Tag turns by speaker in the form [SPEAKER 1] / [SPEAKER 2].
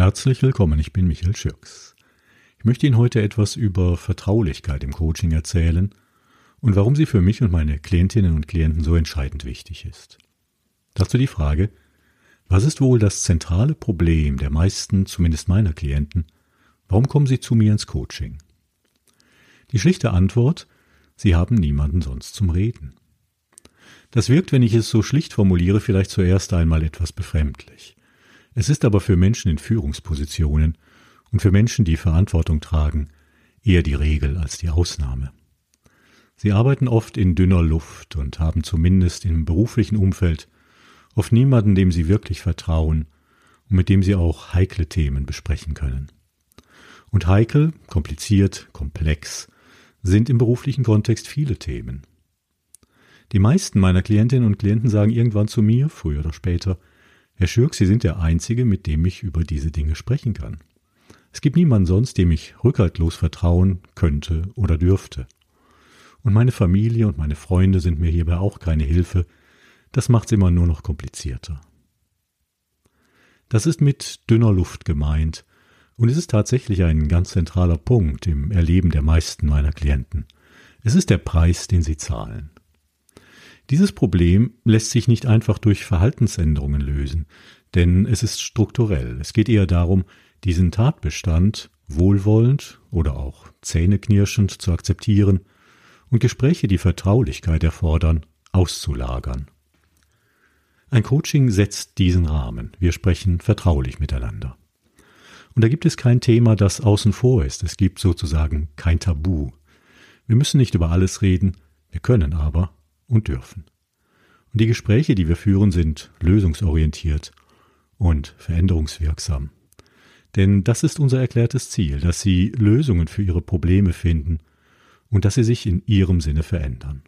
[SPEAKER 1] Herzlich willkommen, ich bin Michael Schürks. Ich möchte Ihnen heute etwas über Vertraulichkeit im Coaching erzählen und warum sie für mich und meine Klientinnen und Klienten so entscheidend wichtig ist. Dazu die Frage, was ist wohl das zentrale Problem der meisten, zumindest meiner Klienten? Warum kommen sie zu mir ins Coaching? Die schlichte Antwort, sie haben niemanden sonst zum Reden. Das wirkt, wenn ich es so schlicht formuliere, vielleicht zuerst einmal etwas befremdlich. Es ist aber für Menschen in Führungspositionen und für Menschen, die Verantwortung tragen, eher die Regel als die Ausnahme. Sie arbeiten oft in dünner Luft und haben zumindest im beruflichen Umfeld oft niemanden, dem sie wirklich vertrauen und mit dem sie auch heikle Themen besprechen können. Und heikel, kompliziert, komplex sind im beruflichen Kontext viele Themen. Die meisten meiner Klientinnen und Klienten sagen irgendwann zu mir, früher oder später, Herr Schürk, Sie sind der Einzige, mit dem ich über diese Dinge sprechen kann. Es gibt niemanden sonst, dem ich rückhaltlos vertrauen könnte oder dürfte. Und meine Familie und meine Freunde sind mir hierbei auch keine Hilfe. Das macht's immer nur noch komplizierter. Das ist mit dünner Luft gemeint, und es ist tatsächlich ein ganz zentraler Punkt im Erleben der meisten meiner Klienten. Es ist der Preis, den sie zahlen. Dieses Problem lässt sich nicht einfach durch Verhaltensänderungen lösen, denn es ist strukturell. Es geht eher darum, diesen Tatbestand wohlwollend oder auch zähneknirschend zu akzeptieren und Gespräche, die Vertraulichkeit erfordern, auszulagern. Ein Coaching setzt diesen Rahmen. Wir sprechen vertraulich miteinander. Und da gibt es kein Thema, das außen vor ist. Es gibt sozusagen kein Tabu. Wir müssen nicht über alles reden, wir können aber und dürfen. Und die Gespräche, die wir führen, sind lösungsorientiert und veränderungswirksam. Denn das ist unser erklärtes Ziel, dass Sie Lösungen für Ihre Probleme finden und dass sie sich in Ihrem Sinne verändern.